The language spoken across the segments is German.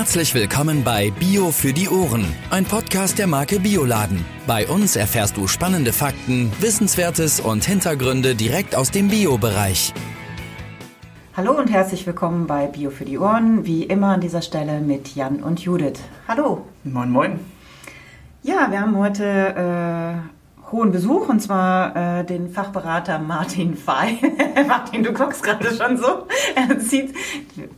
Herzlich willkommen bei Bio für die Ohren, ein Podcast der Marke Bioladen. Bei uns erfährst du spannende Fakten, Wissenswertes und Hintergründe direkt aus dem Bio-Bereich. Hallo und herzlich willkommen bei Bio für die Ohren, wie immer an dieser Stelle mit Jan und Judith. Hallo. Moin, moin. Ja, wir haben heute äh, hohen Besuch und zwar äh, den Fachberater Martin Fey. Martin, du guckst gerade schon so. Er zieht,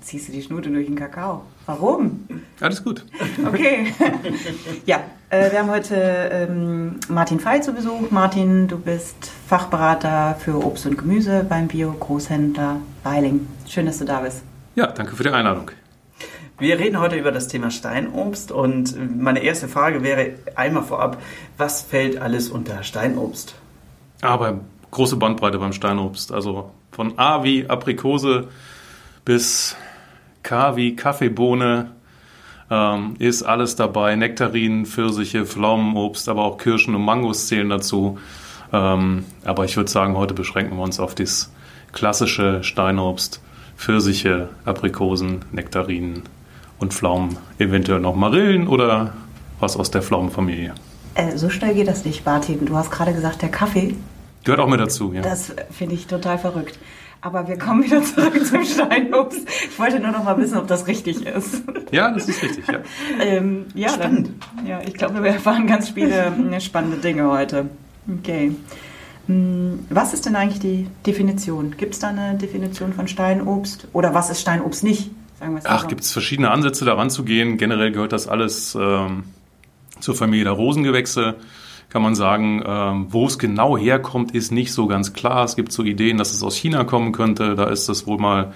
ziehst du die Schnute durch den Kakao. Warum? Alles gut. Okay. ja, äh, wir haben heute ähm, Martin Fey zu Besuch. Martin, du bist Fachberater für Obst und Gemüse beim Bio-Großhändler Weiling. Schön, dass du da bist. Ja, danke für die Einladung. Wir reden heute über das Thema Steinobst und meine erste Frage wäre einmal vorab, was fällt alles unter Steinobst? Aber große Bandbreite beim Steinobst. Also von A wie Aprikose bis K wie Kaffeebohne ähm, ist alles dabei. Nektarinen, Pfirsiche, Pflaumenobst, aber auch Kirschen und Mangos zählen dazu. Ähm, aber ich würde sagen, heute beschränken wir uns auf das klassische Steinobst. Pfirsiche, Aprikosen, Nektarinen und Pflaumen. Eventuell noch Marillen oder was aus der Pflaumenfamilie. Äh, so schnell geht das nicht, Martin. Du hast gerade gesagt, der Kaffee. Gehört auch mit dazu, ja. Das finde ich total verrückt. Aber wir kommen wieder zurück zum Steinobst. Ich wollte nur noch mal wissen, ob das richtig ist. Ja, das ist richtig, ja. ähm, ja, Spannend. Dann, ja, ich glaube, wir erfahren ganz viele äh, spannende Dinge heute. Okay. Hm, was ist denn eigentlich die Definition? Gibt es da eine Definition von Steinobst? Oder was ist Steinobst nicht? Sagen Ach, so. gibt es verschiedene Ansätze daran zu gehen. Generell gehört das alles ähm, zur Familie der Rosengewächse kann man sagen, ähm, wo es genau herkommt, ist nicht so ganz klar. Es gibt so Ideen, dass es aus China kommen könnte. Da ist das wohl mal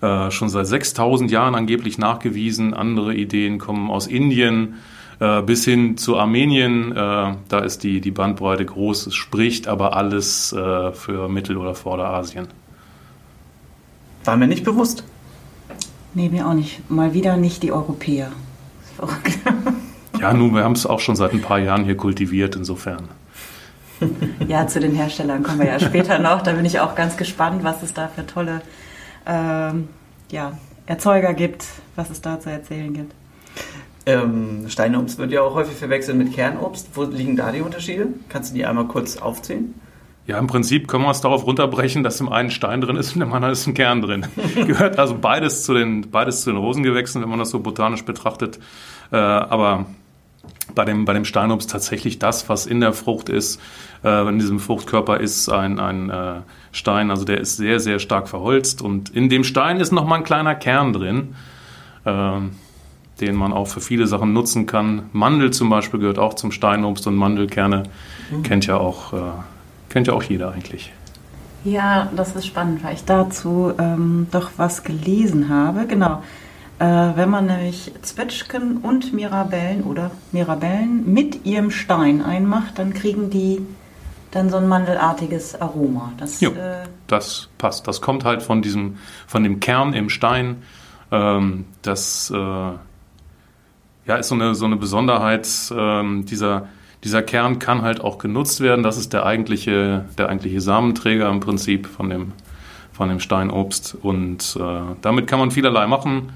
äh, schon seit 6000 Jahren angeblich nachgewiesen. Andere Ideen kommen aus Indien äh, bis hin zu Armenien. Äh, da ist die, die Bandbreite groß. Es spricht aber alles äh, für Mittel- oder Vorderasien. War mir nicht bewusst. Nee, mir auch nicht. Mal wieder nicht die Europäer. Verrückt. Ja, nun, wir haben es auch schon seit ein paar Jahren hier kultiviert, insofern. Ja, zu den Herstellern kommen wir ja später noch. Da bin ich auch ganz gespannt, was es da für tolle ähm, ja, Erzeuger gibt, was es da zu erzählen gibt. Ähm, Steinobst wird ja auch häufig verwechselt mit Kernobst. Wo liegen da die Unterschiede? Kannst du die einmal kurz aufzählen? Ja, im Prinzip können wir es darauf runterbrechen, dass im einen Stein drin ist und im anderen ist ein Kern drin. Gehört also beides zu den, beides zu den Rosengewächsen, wenn man das so botanisch betrachtet. Äh, aber bei dem, bei dem Steinobst tatsächlich das, was in der Frucht ist. Äh, in diesem Fruchtkörper ist ein, ein äh, Stein, also der ist sehr, sehr stark verholzt. Und in dem Stein ist nochmal ein kleiner Kern drin, äh, den man auch für viele Sachen nutzen kann. Mandel zum Beispiel gehört auch zum Steinobst und Mandelkerne mhm. kennt ja auch, äh, kennt ja auch jeder eigentlich. Ja, das ist spannend, weil ich dazu ähm, doch was gelesen habe. Genau. Äh, wenn man nämlich Zwetschgen und Mirabellen oder Mirabellen mit ihrem Stein einmacht, dann kriegen die dann so ein mandelartiges Aroma. Das, jo, äh, das passt. Das kommt halt von diesem, von dem Kern im Stein. Ähm, das äh, ja, ist so eine, so eine Besonderheit. Ähm, dieser, dieser Kern kann halt auch genutzt werden. Das ist der eigentliche, der eigentliche Samenträger im Prinzip von dem, von dem Steinobst. Und äh, damit kann man vielerlei machen.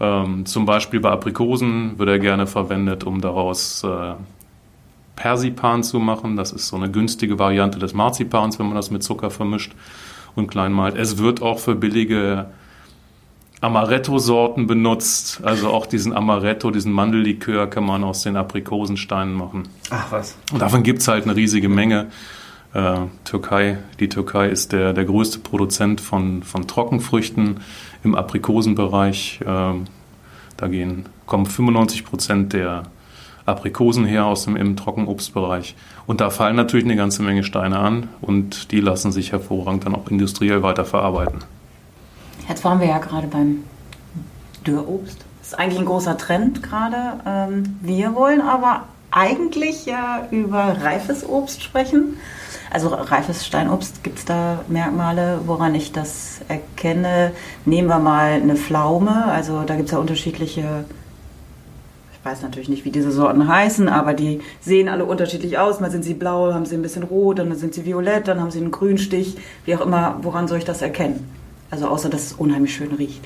Ähm, zum Beispiel bei Aprikosen wird er gerne verwendet, um daraus äh, Persipan zu machen. Das ist so eine günstige Variante des Marzipans, wenn man das mit Zucker vermischt und klein malt. Es wird auch für billige Amaretto-Sorten benutzt. Also auch diesen Amaretto, diesen Mandellikör kann man aus den Aprikosensteinen machen. Ach was. Und davon gibt es halt eine riesige Menge. Äh, Türkei, die Türkei ist der, der größte Produzent von, von Trockenfrüchten im Aprikosenbereich. Ähm, da gehen, kommen 95 Prozent der Aprikosen her aus dem im Trockenobstbereich. Und da fallen natürlich eine ganze Menge Steine an und die lassen sich hervorragend dann auch industriell weiterverarbeiten. Jetzt waren wir ja gerade beim Dürrobst. Das ist eigentlich ein großer Trend gerade. Ähm, wir wollen aber eigentlich ja über reifes Obst sprechen. Also reifes Steinobst, gibt es da Merkmale, woran ich das erkenne? Nehmen wir mal eine Pflaume, also da gibt es ja unterschiedliche, ich weiß natürlich nicht, wie diese Sorten heißen, aber die sehen alle unterschiedlich aus. Mal sind sie blau, haben sie ein bisschen rot, dann sind sie violett, dann haben sie einen Grünstich, wie auch immer, woran soll ich das erkennen? Also außer, dass es unheimlich schön riecht.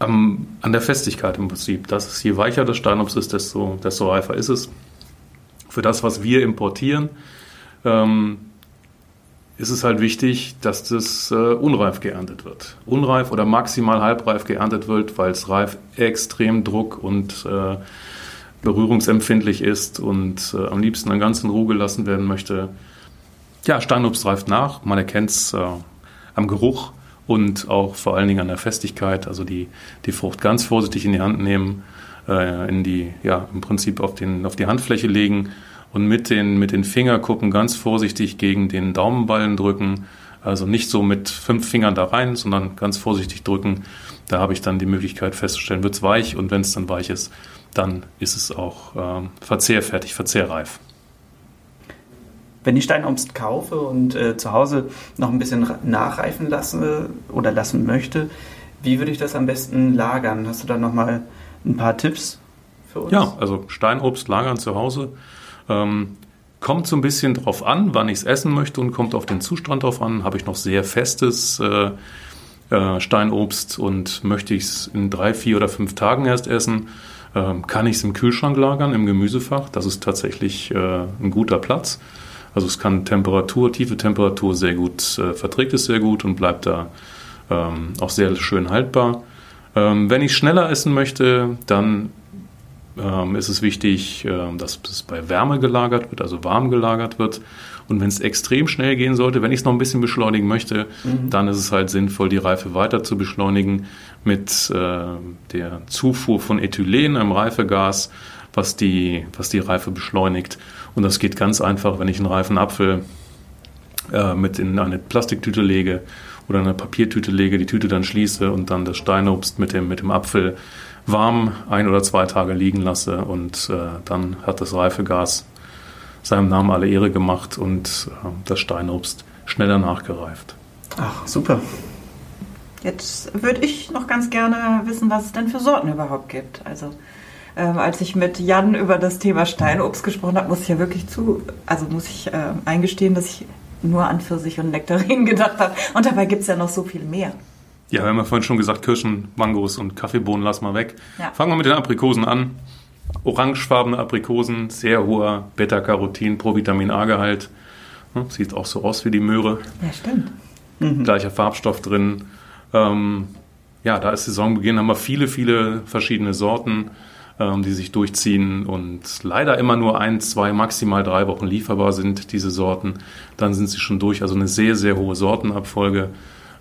am, an der Festigkeit im Prinzip. Das ist, je weicher das Steinobst ist, desto, desto reifer ist es. Für das, was wir importieren, ähm, ist es halt wichtig, dass das äh, unreif geerntet wird. Unreif oder maximal halbreif geerntet wird, weil es reif extrem druck- und äh, berührungsempfindlich ist und äh, am liebsten dann ganz in Ruhe gelassen werden möchte. Ja, Steinobst reift nach. Man erkennt es äh, am Geruch und auch vor allen Dingen an der Festigkeit. Also die, die Frucht ganz vorsichtig in die Hand nehmen, äh, in die, ja, im Prinzip auf, den, auf die Handfläche legen und mit den, mit den Fingerkuppen ganz vorsichtig gegen den Daumenballen drücken. Also nicht so mit fünf Fingern da rein, sondern ganz vorsichtig drücken. Da habe ich dann die Möglichkeit festzustellen, wird es weich und wenn es dann weich ist, dann ist es auch ähm, verzehrfertig, verzehrreif. Wenn ich Steinobst kaufe und äh, zu Hause noch ein bisschen nachreifen lasse oder lassen möchte, wie würde ich das am besten lagern? Hast du da nochmal ein paar Tipps für uns? Ja, also Steinobst lagern zu Hause ähm, kommt so ein bisschen drauf an, wann ich es essen möchte und kommt auf den Zustand drauf an. Habe ich noch sehr festes äh, äh, Steinobst und möchte ich es in drei, vier oder fünf Tagen erst essen, ähm, kann ich es im Kühlschrank lagern, im Gemüsefach. Das ist tatsächlich äh, ein guter Platz. Also es kann Temperatur, tiefe Temperatur sehr gut, äh, verträgt es sehr gut und bleibt da ähm, auch sehr schön haltbar. Ähm, wenn ich schneller essen möchte, dann ähm, ist es wichtig, äh, dass es bei Wärme gelagert wird, also warm gelagert wird. Und wenn es extrem schnell gehen sollte, wenn ich es noch ein bisschen beschleunigen möchte, mhm. dann ist es halt sinnvoll, die Reife weiter zu beschleunigen mit äh, der Zufuhr von Ethylen, einem Reifegas, was die, was die Reife beschleunigt. Und das geht ganz einfach, wenn ich einen reifen Apfel äh, mit in eine Plastiktüte lege oder eine Papiertüte lege, die Tüte dann schließe und dann das Steinobst mit dem, mit dem Apfel warm ein oder zwei Tage liegen lasse und äh, dann hat das Reifegas seinem Namen alle Ehre gemacht und äh, das Steinobst schneller nachgereift. Ach, super. Jetzt würde ich noch ganz gerne wissen, was es denn für Sorten überhaupt gibt. Also ähm, als ich mit Jan über das Thema Steinobst gesprochen habe, muss ich ja wirklich zu, also muss ich äh, eingestehen, dass ich nur an Pfirsich und Nektarinen gedacht habe. Und dabei gibt es ja noch so viel mehr. Ja, wir haben ja vorhin schon gesagt, Kirschen, Mangos und Kaffeebohnen lassen wir weg. Ja. Fangen wir mit den Aprikosen an. Orangefarbene Aprikosen, sehr hoher Beta-Carotin, Provitamin A-Gehalt. Sieht auch so aus wie die Möhre. Ja, stimmt. Mhm. Gleicher Farbstoff drin. Ähm, ja, da ist Saisonbeginn, haben wir viele, viele verschiedene Sorten, die sich durchziehen und leider immer nur ein, zwei, maximal drei Wochen lieferbar sind, diese Sorten. Dann sind sie schon durch. Also eine sehr, sehr hohe Sortenabfolge.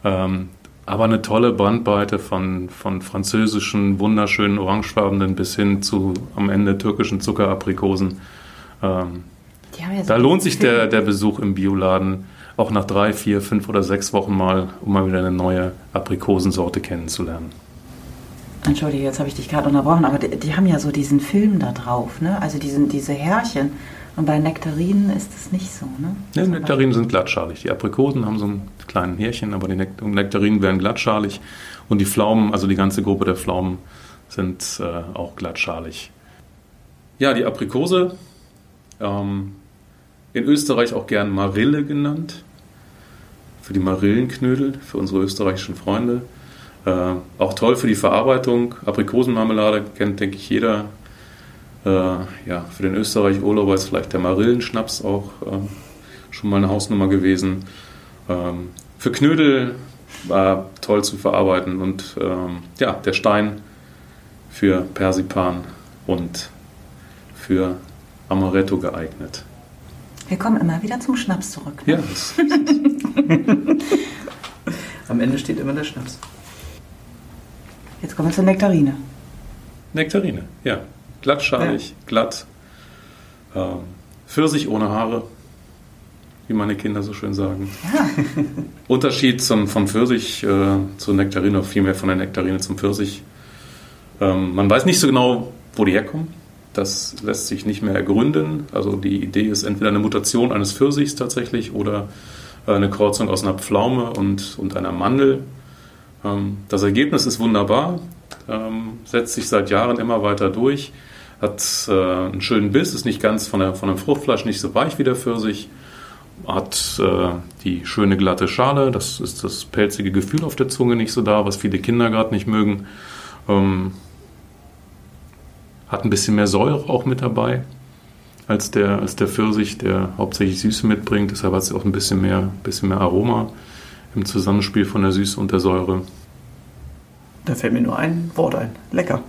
Ähm, aber eine tolle Bandbreite von, von französischen, wunderschönen orangefarbenen bis hin zu am Ende türkischen Zuckeraprikosen. Ähm, ja da lohnt sich der, der Besuch im Bioladen auch nach drei, vier, fünf oder sechs Wochen mal, um mal wieder eine neue Aprikosensorte kennenzulernen. Entschuldige, jetzt habe ich dich gerade unterbrochen, aber die, die, haben ja so diesen Film da drauf, ne? Also diesen, diese Härchen. Und bei Nektarinen ist es nicht so, ne? Ja, Nektarinen sind glattschalig. Die Aprikosen haben so einen kleinen Härchen, aber die Nektarinen werden glattschalig. Und die Pflaumen, also die ganze Gruppe der Pflaumen, sind äh, auch glattschalig. Ja, die Aprikose, ähm, in Österreich auch gern Marille genannt. Für die Marillenknödel, für unsere österreichischen Freunde. Äh, auch toll für die Verarbeitung. Aprikosenmarmelade kennt, denke ich, jeder äh, ja, für den Österreich-Urlauber ist vielleicht der Marillenschnaps auch äh, schon mal eine Hausnummer gewesen. Ähm, für Knödel war toll zu verarbeiten und ähm, ja, der Stein für Persipan und für Amaretto geeignet. Wir kommen immer wieder zum Schnaps zurück. Ne? Ja. Am Ende steht immer der Schnaps. Jetzt kommen wir zur Nektarine. Nektarine, ja glattschalig, ja. glatt. Ähm, Pfirsich ohne Haare, wie meine Kinder so schön sagen. Ja. Unterschied zum, vom Pfirsich äh, zur Nektarine, vielmehr von der Nektarine zum Pfirsich. Ähm, man weiß nicht so genau, wo die herkommen. Das lässt sich nicht mehr ergründen. Also die Idee ist entweder eine Mutation eines Pfirsichs tatsächlich oder äh, eine Kreuzung aus einer Pflaume und, und einer Mandel. Ähm, das Ergebnis ist wunderbar, ähm, setzt sich seit Jahren immer weiter durch hat äh, einen schönen Biss, ist nicht ganz von, der, von dem Fruchtfleisch nicht so weich wie der Pfirsich, hat äh, die schöne glatte Schale, das ist das pelzige Gefühl auf der Zunge nicht so da, was viele Kinder gerade nicht mögen. Ähm, hat ein bisschen mehr Säure auch mit dabei als der, als der Pfirsich, der hauptsächlich Süße mitbringt. Deshalb hat es auch ein bisschen mehr, bisschen mehr Aroma im Zusammenspiel von der Süße und der Säure. Da fällt mir nur ein Wort ein. Lecker.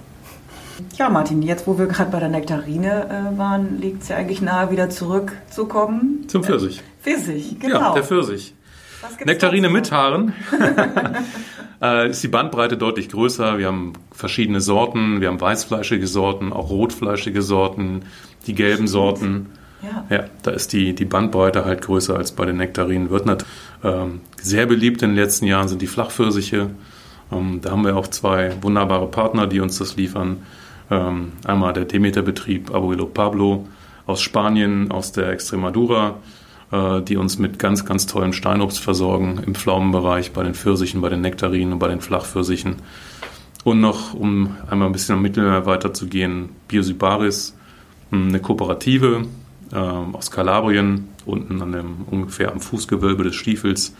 Ja, Martin, jetzt wo wir gerade bei der Nektarine äh, waren, liegt es ja eigentlich nahe, wieder zurückzukommen. Zum Pfirsich. Äh, Pfirsich, genau. Ja, der Pfirsich. Nektarine mit Haaren. äh, ist die Bandbreite deutlich größer. Wir haben verschiedene Sorten. Wir haben weißfleischige Sorten, auch rotfleischige Sorten, die gelben Sorten. Ja. ja, da ist die, die Bandbreite halt größer als bei den Nektarinen. Wird nicht, ähm, sehr beliebt in den letzten Jahren sind die Flachpfirsiche. Ähm, da haben wir auch zwei wunderbare Partner, die uns das liefern. Ähm, einmal der Demeter-Betrieb Abuelo Pablo aus Spanien, aus der Extremadura äh, die uns mit ganz, ganz tollem Steinobst versorgen im Pflaumenbereich, bei den Pfirsichen, bei den Nektarinen und bei den Flachpfirsichen. Und noch, um einmal ein bisschen am Mittelmeer weiterzugehen, Biosybaris, hm, eine Kooperative aus Kalabrien, unten an dem, ungefähr am Fußgewölbe des Stiefels,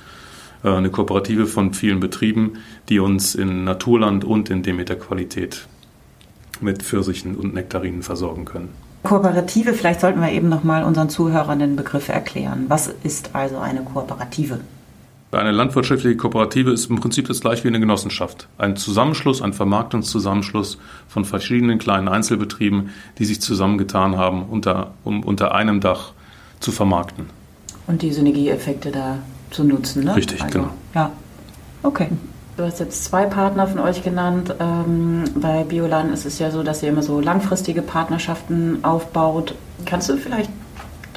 äh, eine Kooperative von vielen Betrieben, die uns in Naturland und in Demeter-Qualität mit Pfirsichen und Nektarinen versorgen können. Kooperative, vielleicht sollten wir eben noch mal unseren Zuhörern den Begriff erklären. Was ist also eine Kooperative? Eine landwirtschaftliche Kooperative ist im Prinzip das gleiche wie eine Genossenschaft. Ein Zusammenschluss, ein Vermarktungszusammenschluss von verschiedenen kleinen Einzelbetrieben, die sich zusammengetan haben, unter, um unter einem Dach zu vermarkten. Und die Synergieeffekte da zu nutzen, ne? Richtig, also, genau. Ja, okay. Du hast jetzt zwei Partner von euch genannt. Ähm, bei Biolan ist es ja so, dass ihr immer so langfristige Partnerschaften aufbaut. Kannst du vielleicht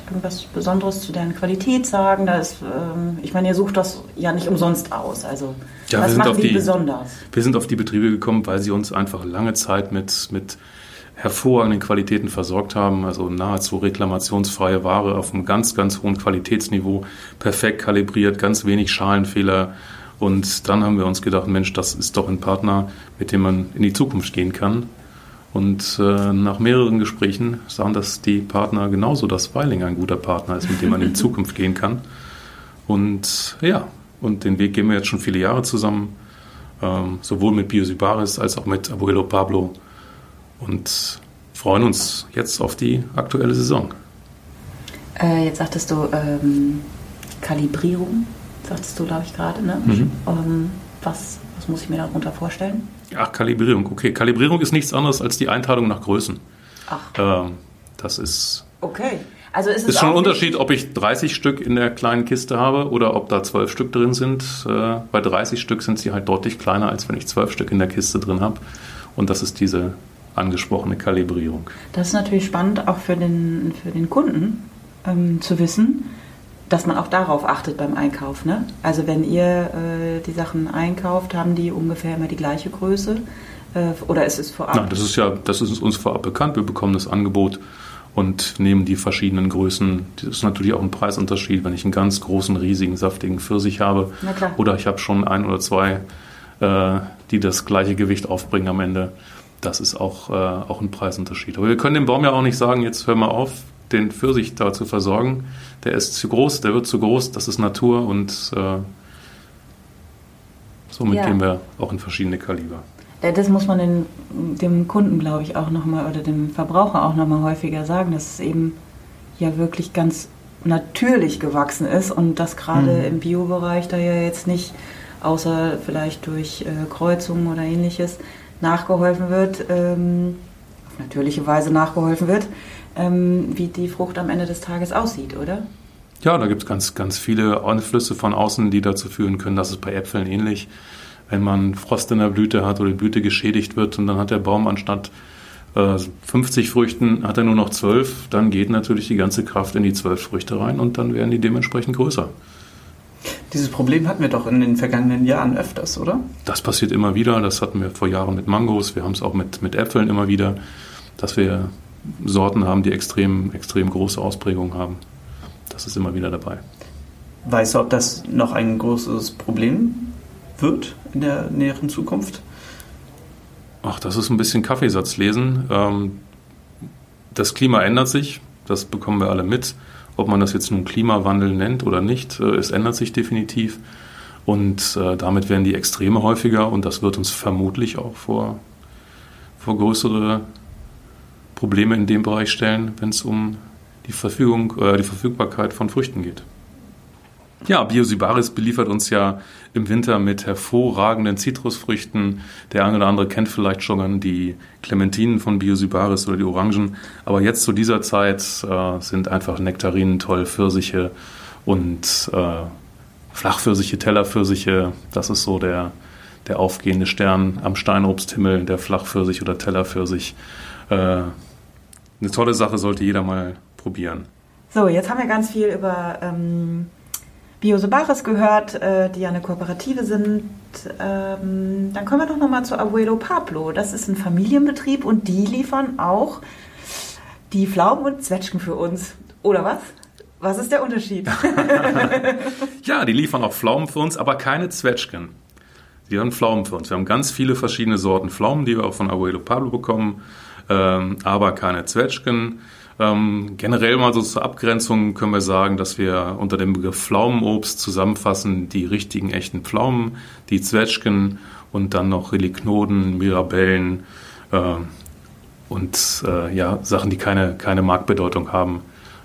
irgendwas Besonderes zu deren Qualität sagen? Da ist, ähm, ich meine, ihr sucht das ja nicht umsonst aus. Also Ja, was macht die- besonders? Wir sind auf die Betriebe gekommen, weil sie uns einfach lange Zeit mit, mit hervorragenden Qualitäten versorgt haben. Also nahezu reklamationsfreie Ware auf einem ganz, ganz hohen Qualitätsniveau, perfekt kalibriert, ganz wenig Schalenfehler. Und dann haben wir uns gedacht, Mensch, das ist doch ein Partner, mit dem man in die Zukunft gehen kann. Und äh, nach mehreren Gesprächen sahen das die Partner genauso, dass Weiling ein guter Partner ist, mit dem man in die Zukunft gehen kann. Und ja, und den Weg gehen wir jetzt schon viele Jahre zusammen, ähm, sowohl mit Biosybaris als auch mit Abuelo Pablo und freuen uns jetzt auf die aktuelle Saison. Äh, jetzt sagtest du ähm, Kalibrierung, sagtest du, glaube ich, gerade. Ne? Mhm. Ähm, was, was muss ich mir darunter vorstellen? Ach, Kalibrierung, okay. Kalibrierung ist nichts anderes als die Einteilung nach Größen. Ach, Ähm, das ist, okay. Also ist es ist schon ein Unterschied, ob ich 30 Stück in der kleinen Kiste habe oder ob da 12 Stück drin sind. Äh, bei 30 Stück sind sie halt deutlich kleiner, als wenn ich 12 Stück in der Kiste drin habe. Und das ist diese angesprochene Kalibrierung. Das ist natürlich spannend, auch für den, für den Kunden ähm, zu wissen, dass man auch darauf achtet beim Einkauf. Ne? Also wenn ihr äh, die Sachen einkauft, haben die ungefähr immer die gleiche Größe? Äh, oder ist es vorab? Nein, das ist ja, das ist uns vorab bekannt. Wir bekommen das Angebot und nehmen die verschiedenen Größen. Das ist natürlich auch ein Preisunterschied, wenn ich einen ganz großen, riesigen, saftigen Pfirsich habe. Na klar. Oder ich habe schon ein oder zwei, äh, die das gleiche Gewicht aufbringen am Ende. Das ist auch, äh, auch ein Preisunterschied. Aber wir können dem Baum ja auch nicht sagen, jetzt hör mal auf, den Pfirsich da zu versorgen. Der ist zu groß, der wird zu groß, das ist Natur und äh, somit Ja. gehen wir auch in verschiedene Kaliber. Das muss man den, dem Kunden, glaube ich, auch nochmal oder dem Verbraucher auch nochmal häufiger sagen, dass es eben ja wirklich ganz natürlich gewachsen ist und dass gerade Mhm. im Biobereich da ja jetzt nicht, außer vielleicht durch äh, Kreuzungen oder ähnliches, nachgeholfen wird, ähm, auf natürliche Weise nachgeholfen wird, ähm, wie die Frucht am Ende des Tages aussieht, oder? Ja, da gibt es ganz, ganz viele Einflüsse von außen, die dazu führen können. Das ist bei Äpfeln ähnlich. Wenn man Frost in der Blüte hat oder die Blüte geschädigt wird und dann hat der Baum anstatt äh, 50 Früchten, hat er nur noch 12, dann geht natürlich die ganze Kraft in die 12 Früchte rein und dann werden die dementsprechend größer. Dieses Problem hatten wir doch in den vergangenen Jahren öfters, oder? Das passiert immer wieder. Das hatten wir vor Jahren mit Mangos. Wir haben es auch mit, mit Äpfeln immer wieder, dass wir Sorten haben, die extrem, extrem große Ausprägungen haben. Das ist immer wieder dabei. Weißt du, ob das noch ein großes Problem wird in der näheren Zukunft? Ach, das ist ein bisschen Kaffeesatz lesen. Ähm, das Klima ändert sich, das bekommen wir alle mit. Ob man das jetzt nun Klimawandel nennt oder nicht, äh, es ändert sich definitiv. Und äh, damit werden die Extreme häufiger und das wird uns vermutlich auch vor vor größere Probleme in dem Bereich stellen, wenn es um die Verfügung, äh, die Verfügbarkeit von Früchten geht. Ja, Biosibaris beliefert uns ja im Winter mit hervorragenden Zitrusfrüchten. Der eine oder andere kennt vielleicht schon die Clementinen von Biosibaris oder die Orangen. Aber jetzt zu dieser Zeit äh, sind einfach Nektarinen toll, Pfirsiche und äh, Flachpfirsiche, Tellerpfirsiche. Das ist so der, der aufgehende Stern am Steinobsthimmel, der Flachpfirsich oder Tellerpfirsich. Äh, eine tolle Sache sollte jeder mal probieren. So, jetzt haben wir ganz viel über ähm, Biosobaris gehört, äh, die ja eine Kooperative sind. Ähm, dann kommen wir doch nochmal zu Abuelo Pablo. Das ist ein Familienbetrieb und die liefern auch die Pflaumen und Zwetschgen für uns. Oder was? Was ist der Unterschied? ja, die liefern auch Pflaumen für uns, aber keine Zwetschgen. Die haben Pflaumen für uns. Wir haben ganz viele verschiedene Sorten Pflaumen, die wir auch von Abuelo Pablo bekommen, ähm, aber keine Zwetschgen. Ähm, generell mal so zur Abgrenzung können wir sagen, dass wir unter dem Begriff Pflaumenobst zusammenfassen die richtigen, echten Pflaumen, die Zwetschgen und dann noch Reliknoden, Mirabellen äh, und äh, ja, Sachen, die keine, keine Marktbedeutung haben.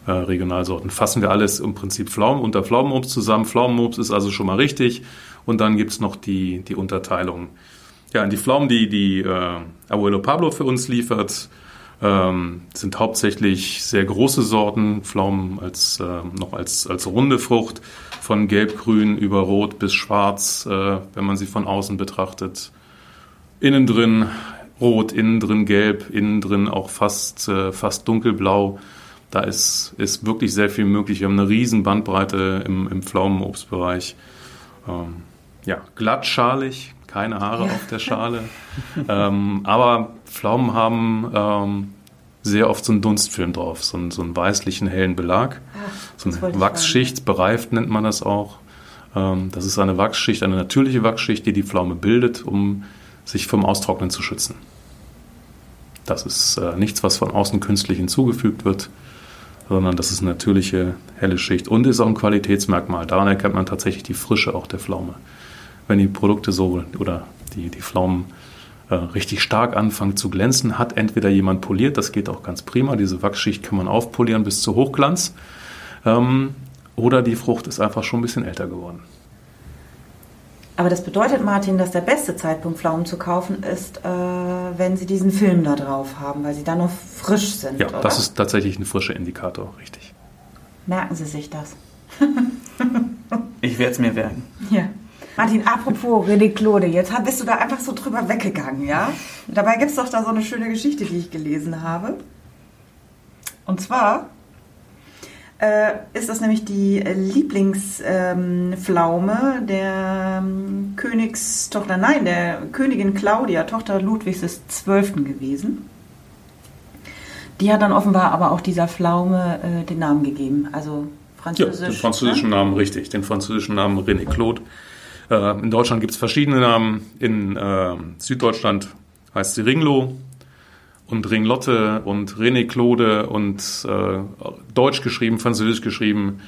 Äh, Regionalsorten. Fassen wir alles im Prinzip Pflaumen unter Pflaumenobst zusammen. Pflaumenobst ist also schon mal richtig. Und dann gibt es noch die, die Unterteilung. Ja, die Pflaumen, die die äh, Abuelo Pablo für uns liefert, ähm, sind hauptsächlich sehr große Sorten, Pflaumen als, äh, noch als, als runde Frucht, von gelbgrün über rot bis schwarz, äh, wenn man sie von außen betrachtet. Innen drin rot, innen drin gelb, innen drin auch fast, äh, fast dunkelblau. Da ist, ist wirklich sehr viel möglich. Wir haben eine riesen Bandbreite im, im Pflaumenobstbereich. Ähm, ja, glattschalig, keine Haare ja. auf der Schale. ähm, aber Pflaumen haben ähm, sehr oft so einen Dunstfilm drauf, so einen, so einen weißlichen, hellen Belag. Ach, so eine Wachsschicht, bereift nennt man das auch. Ähm, das ist eine Wachsschicht, eine natürliche Wachsschicht, die die Pflaume bildet, um sich vom Austrocknen zu schützen. Das ist äh, nichts, was von außen künstlich hinzugefügt wird, sondern das ist eine natürliche, helle Schicht und ist auch ein Qualitätsmerkmal. Daran erkennt man tatsächlich die Frische auch der Pflaume wenn die Produkte so oder die, die Pflaumen äh, richtig stark anfangen zu glänzen, hat entweder jemand poliert, das geht auch ganz prima, diese Wachsschicht kann man aufpolieren bis zu Hochglanz, ähm, oder die Frucht ist einfach schon ein bisschen älter geworden. Aber das bedeutet, Martin, dass der beste Zeitpunkt, Pflaumen zu kaufen, ist, äh, wenn sie diesen Film da drauf haben, weil sie dann noch frisch sind. Ja, oder? das ist tatsächlich ein frischer Indikator, richtig. Merken Sie sich das. ich werde es mir merken. Ja. Martin, apropos René Claude, jetzt bist du da einfach so drüber weggegangen, ja? Dabei gibt es doch da so eine schöne Geschichte, die ich gelesen habe. Und zwar äh, ist das nämlich die Lieblingspflaume ähm, der ähm, Königstochter, nein, der Königin Claudia, Tochter Ludwigs XII. gewesen. Die hat dann offenbar aber auch dieser Pflaume äh, den Namen gegeben, also französisch. Ja, den französischen ne? Namen, richtig, den französischen Namen René Claude. Äh, in Deutschland gibt es verschiedene Namen. In äh, Süddeutschland heißt sie Ringlo und Ringlotte und René Claude und äh, Deutsch geschrieben, Französisch geschrieben.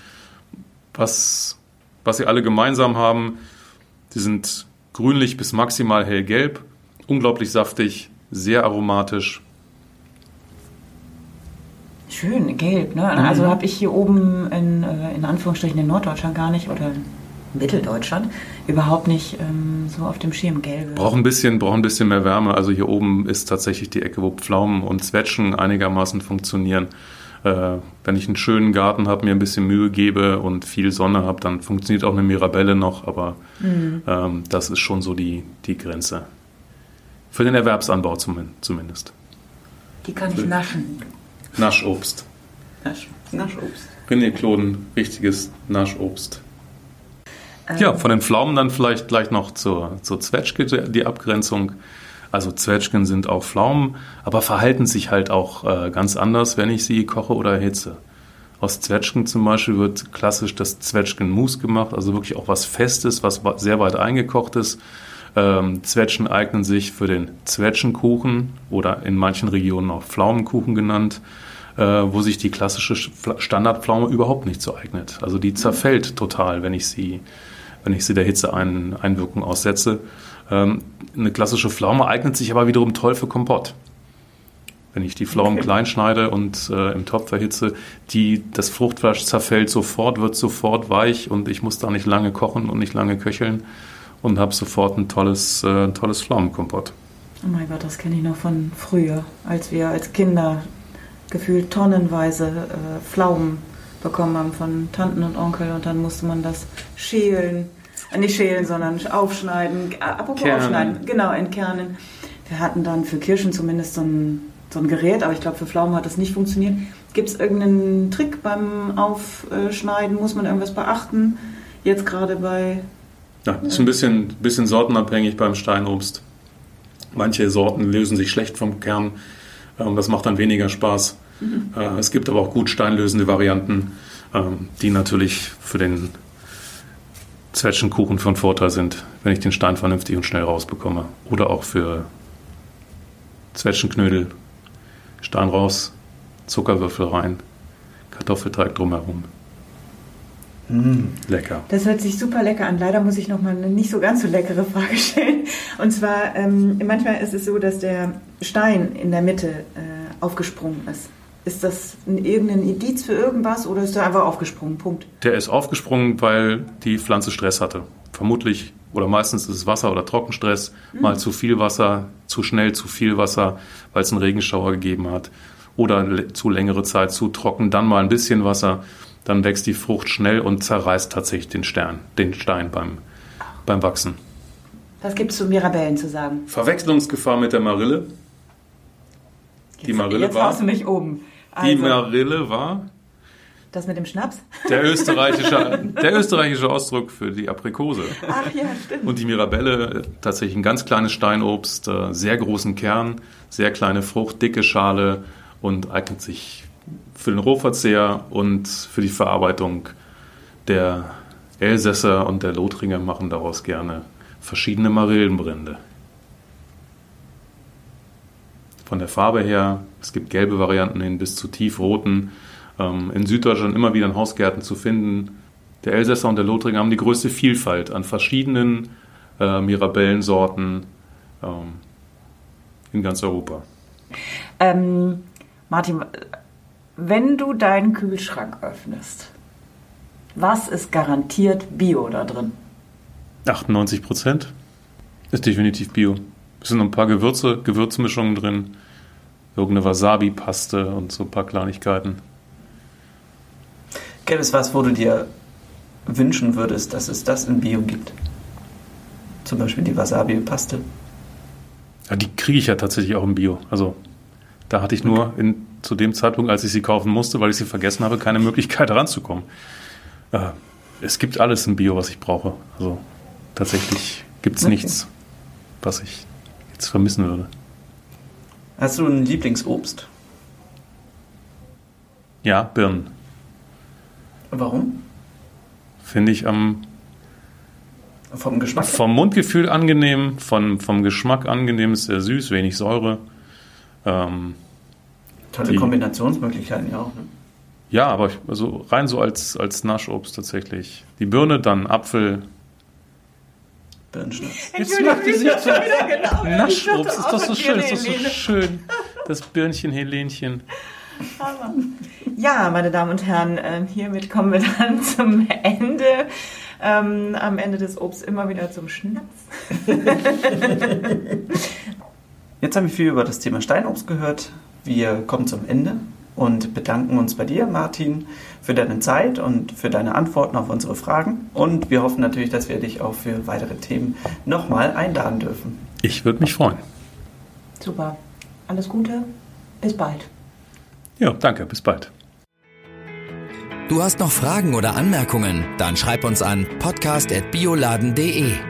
Was, was sie alle gemeinsam haben, sie sind grünlich bis maximal hellgelb, unglaublich saftig, sehr aromatisch. Schön, gelb, ne? Also mhm. habe ich hier oben in, äh, in Anführungsstrichen in Norddeutschland gar nicht oder Mitteldeutschland überhaupt nicht ähm, so auf dem Schirm gelbe. Braucht ein bisschen, braucht ein bisschen mehr Wärme. Also hier oben ist tatsächlich die Ecke, wo Pflaumen und Zwetschgen einigermaßen funktionieren. Äh, wenn ich einen schönen Garten habe, mir ein bisschen Mühe gebe und viel Sonne habe, dann funktioniert auch eine Mirabelle noch, aber mhm. ähm, das ist schon so die, die Grenze. Für den Erwerbsanbau zumindest. Die kann ich naschen. Naschobst. Nasch, Naschobst. René Kloden, richtiges Naschobst. Ja, von den Pflaumen dann vielleicht gleich noch zur, zur Zwetschge die Abgrenzung. Also Zwetschgen sind auch Pflaumen, aber verhalten sich halt auch äh, ganz anders, wenn ich sie koche oder erhitze. Aus Zwetschgen zum Beispiel wird klassisch das Zwetschgenmus gemacht, also wirklich auch was Festes, was sehr weit eingekocht ist. Ähm, Zwetschgen eignen sich für den Zwetschgenkuchen oder in manchen Regionen auch Pflaumenkuchen genannt, äh, wo sich die klassische Standardpflaume überhaupt nicht so eignet. Also die zerfällt total, wenn ich sie wenn ich sie der Hitze ein, Einwirkung aussetze. Ähm, eine klassische Pflaume eignet sich aber wiederum toll für Kompott. Wenn ich die Pflaumen okay. klein schneide und äh, im Topf erhitze, die, das Fruchtfleisch zerfällt sofort, wird sofort weich und ich muss da nicht lange kochen und nicht lange köcheln und habe sofort ein tolles, äh, tolles Pflaumenkompott. Oh mein Gott, das kenne ich noch von früher, als wir als Kinder gefühlt tonnenweise äh, Pflaumen bekommen haben von Tanten und Onkel und dann musste man das schälen, äh, nicht schälen, sondern aufschneiden, äh, apropos Kernen. aufschneiden, genau, entkernen. Wir hatten dann für Kirschen zumindest so ein, so ein Gerät, aber ich glaube für Pflaumen hat das nicht funktioniert. Gibt es irgendeinen Trick beim Aufschneiden? Muss man irgendwas beachten? Jetzt gerade bei... Ja, ist ein bisschen, bisschen sortenabhängig beim Steinobst. Manche Sorten lösen sich schlecht vom Kern. Ähm, das macht dann weniger Spaß. Mhm. Äh, es gibt aber auch gut steinlösende Varianten, ähm, die natürlich für den Zwetschgenkuchen von Vorteil sind, wenn ich den Stein vernünftig und schnell rausbekomme. Oder auch für Zwetschgenknödel. Stein raus, Zuckerwürfel rein, Kartoffelteig drumherum. Mm, lecker. Das hört sich super lecker an. Leider muss ich noch mal eine nicht so ganz so leckere Frage stellen. Und zwar, ähm, manchmal ist es so, dass der Stein in der Mitte äh, aufgesprungen ist. Ist das ein, irgendein Indiz für irgendwas oder ist er einfach aufgesprungen? Punkt. Der ist aufgesprungen, weil die Pflanze Stress hatte. Vermutlich oder meistens ist es Wasser- oder Trockenstress. Mhm. Mal zu viel Wasser, zu schnell zu viel Wasser, weil es einen Regenschauer gegeben hat. Oder zu längere Zeit zu trocken, dann mal ein bisschen Wasser dann wächst die Frucht schnell und zerreißt tatsächlich den Stern, den Stein beim, beim Wachsen. Was gibt es zu Mirabellen zu sagen? Verwechslungsgefahr mit der Marille. Die Marille jetzt war. du mich oben. Also, die Marille war. Das mit dem Schnaps? Der österreichische, der österreichische Ausdruck für die Aprikose. Ach ja, stimmt. Und die Mirabelle, tatsächlich ein ganz kleines Steinobst, äh, sehr großen Kern, sehr kleine Frucht, dicke Schale und eignet sich für den Rohverzehr und für die Verarbeitung der Elsässer und der Lothringer machen daraus gerne verschiedene Marillenbrände. Von der Farbe her, es gibt gelbe Varianten hin bis zu tiefroten. Ähm, in Süddeutschland immer wieder in Hausgärten zu finden. Der Elsässer und der Lothringer haben die größte Vielfalt an verschiedenen äh, Mirabellensorten ähm, in ganz Europa. Ähm, Martin, wenn du deinen Kühlschrank öffnest, was ist garantiert Bio da drin? 98 Prozent ist definitiv Bio. Es sind noch ein paar Gewürze, Gewürzmischungen drin, irgendeine Wasabi-Paste und so ein paar Kleinigkeiten. Gäbe es was, wo du dir wünschen würdest, dass es das in Bio gibt? Zum Beispiel die Wasabi-Paste? Ja, die kriege ich ja tatsächlich auch im Bio. Also da hatte ich nur in zu dem Zeitpunkt, als ich sie kaufen musste, weil ich sie vergessen habe, keine Möglichkeit ranzukommen. Äh, es gibt alles im Bio, was ich brauche. Also tatsächlich gibt es okay. nichts, was ich jetzt vermissen würde. Hast du ein Lieblingsobst? Ja, Birnen. Warum? Finde ich am vom Geschmack? Vom Mundgefühl angenehm, von, vom Geschmack angenehm, ist sehr süß, wenig Säure. Ähm, Tolle die, Kombinationsmöglichkeiten ja auch. Ne? Ja, aber also rein so als, als Naschobst tatsächlich. Die Birne, dann Apfel. Birnenschnaps. Jetzt macht die sich so genau, Naschobst, ist doch so schön, ist doch so schön. Das Birnchen Helenchen. Ja, meine Damen und Herren, ähm, hiermit kommen wir dann zum Ende. Ähm, am Ende des Obsts immer wieder zum Schnaps. Jetzt haben wir viel über das Thema Steinobst gehört. Wir kommen zum Ende und bedanken uns bei dir, Martin, für deine Zeit und für deine Antworten auf unsere Fragen. Und wir hoffen natürlich, dass wir dich auch für weitere Themen nochmal einladen dürfen. Ich würde mich freuen. Super. Alles Gute. Bis bald. Ja, danke. Bis bald. Du hast noch Fragen oder Anmerkungen? Dann schreib uns an podcast.bioladen.de.